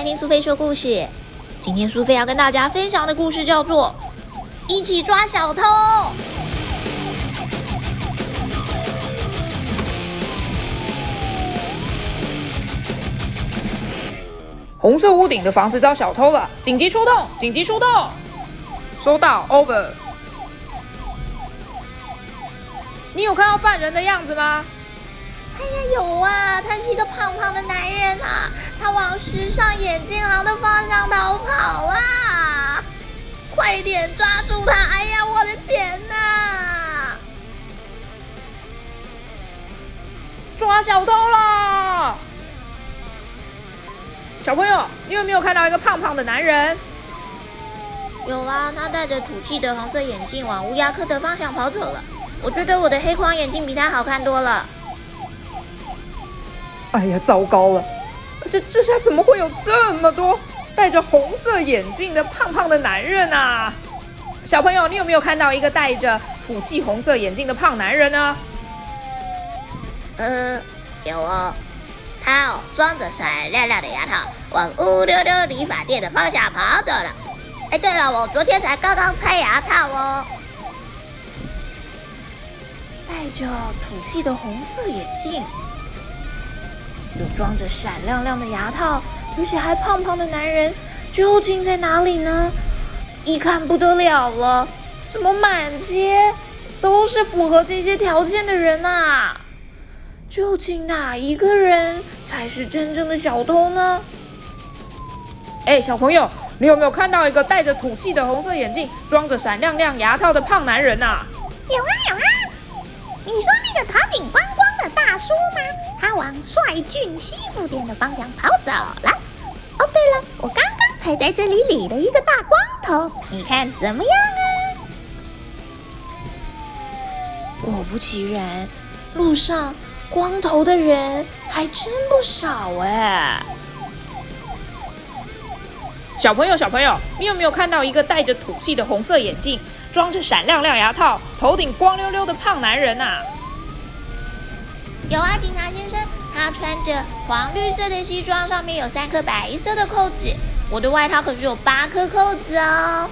来听苏菲说故事。今天苏菲要跟大家分享的故事叫做《一起抓小偷》。红色屋顶的房子遭小偷了，紧急出动！紧急出动！收到，over。你有看到犯人的样子吗？哎呀，有啊，他是一个胖胖的男人啊，他往时尚眼镜行的方向逃跑啦！快点抓住他！哎呀，我的钱呐！抓小偷啦！小朋友，你有没有看到一个胖胖的男人？有啊，他戴着土气的红色眼镜往乌鸦科的方向跑走了。我觉得我的黑框眼镜比他好看多了。哎呀，糟糕了！这这下怎么会有这么多戴着红色眼镜的胖胖的男人啊？小朋友，你有没有看到一个戴着土气红色眼镜的胖男人呢？嗯，有哦。他哦，装着闪亮亮的牙套，往乌溜溜理发店的方向跑走了。哎，对了，我昨天才刚刚拆牙套哦。戴着土气的红色眼镜，又装着闪亮亮的牙套，而且还胖胖的男人，究竟在哪里呢？一看不得了了，怎么满街都是符合这些条件的人啊？究竟哪一个人才是真正的小偷呢？哎，小朋友，你有没有看到一个戴着土气的红色眼镜、装着闪亮亮牙套的胖男人呐？有啊有啊！你说那个头顶光大叔吗？他往帅俊西服店的方向跑走了。哦，对了，我刚刚才在这里理了一个大光头，你看怎么样啊？果不其然，路上。光头的人还真不少哎！小朋友，小朋友，你有没有看到一个戴着土气的红色眼镜、装着闪亮亮牙套、头顶光溜溜的胖男人呐？有啊，警察先生，他穿着黄绿色的西装，上面有三颗白色的扣子。我的外套可是有八颗扣子哦。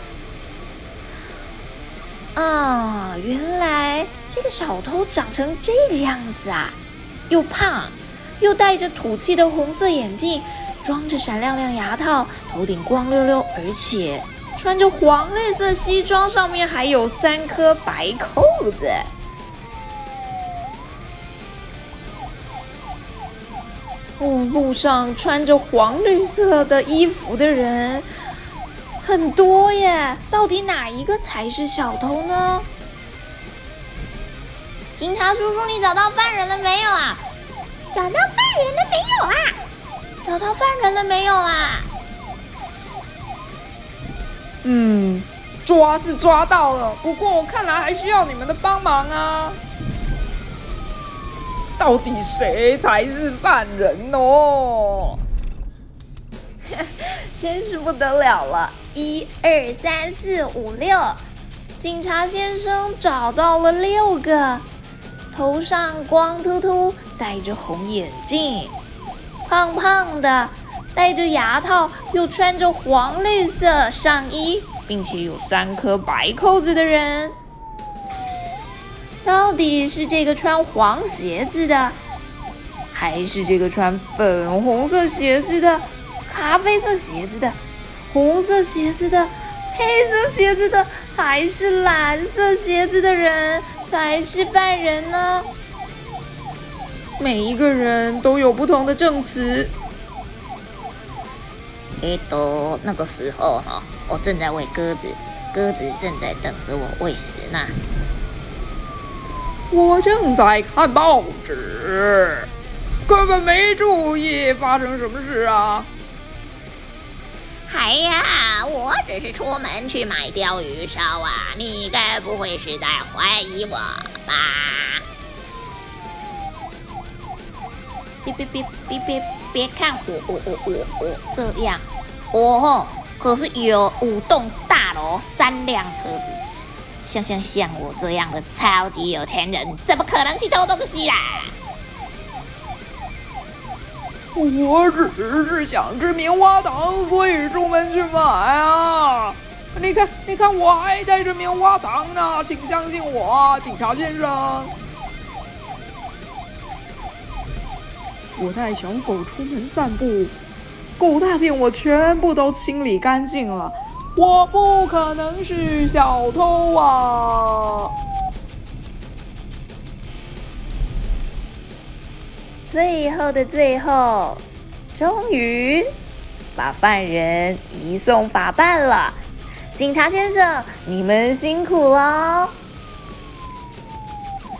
啊，原来这个小偷长成这个样子啊！又胖，又戴着土气的红色眼镜，装着闪亮亮牙套，头顶光溜溜，而且穿着黄绿色西装，上面还有三颗白扣子。哦，路上穿着黄绿色的衣服的人很多耶，到底哪一个才是小偷呢？警察叔叔，你找到犯人了没有啊？找到犯人了没有啊？找到犯人了没有啊？嗯，抓是抓到了，不过我看来还需要你们的帮忙啊！到底谁才是犯人哦？真是不得了了！一二三四五六，警察先生找到了六个。头上光秃秃，戴着红眼镜，胖胖的，戴着牙套，又穿着黄绿色上衣，并且有三颗白扣子的人，到底是这个穿黄鞋子的，还是这个穿粉红色鞋子的、咖啡色鞋子的、红色鞋子的、黑色鞋子的，还是蓝色鞋子的人？才是犯人呢。每一个人都有不同的证词。诶，都那个时候哈，我正在喂鸽子，鸽子正在等着我喂食呢。我正在看报纸，根本没注意发生什么事啊。哎呀，我只是出门去买鲷鱼烧啊！你该不会是在怀疑我吧？别别别别别别看我我我我我这样，我吼可是有五栋大楼三辆车子，像像像我这样的超级有钱人，怎么可能去偷东西啦？我只是想吃棉花糖，所以出门去买啊。你看，你看，我还带着棉花糖呢，请相信我，警察先生。我带小狗出门散步，狗大便我全部都清理干净了，我不可能是小偷啊！最后的最后，终于把犯人移送法办了。警察先生，你们辛苦了。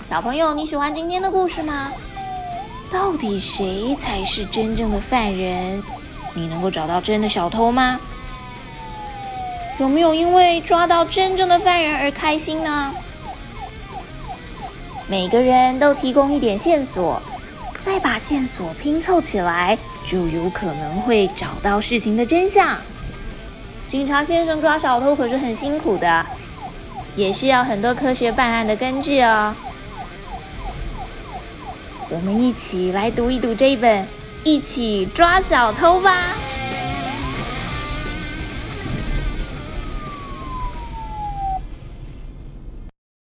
小朋友，你喜欢今天的故事吗？到底谁才是真正的犯人？你能够找到真的小偷吗？有没有因为抓到真正的犯人而开心呢？每个人都提供一点线索，再把线索拼凑起来，就有可能会找到事情的真相。警察先生抓小偷可是很辛苦的，也需要很多科学办案的根据哦。我们一起来读一读这一本《一起抓小偷》吧。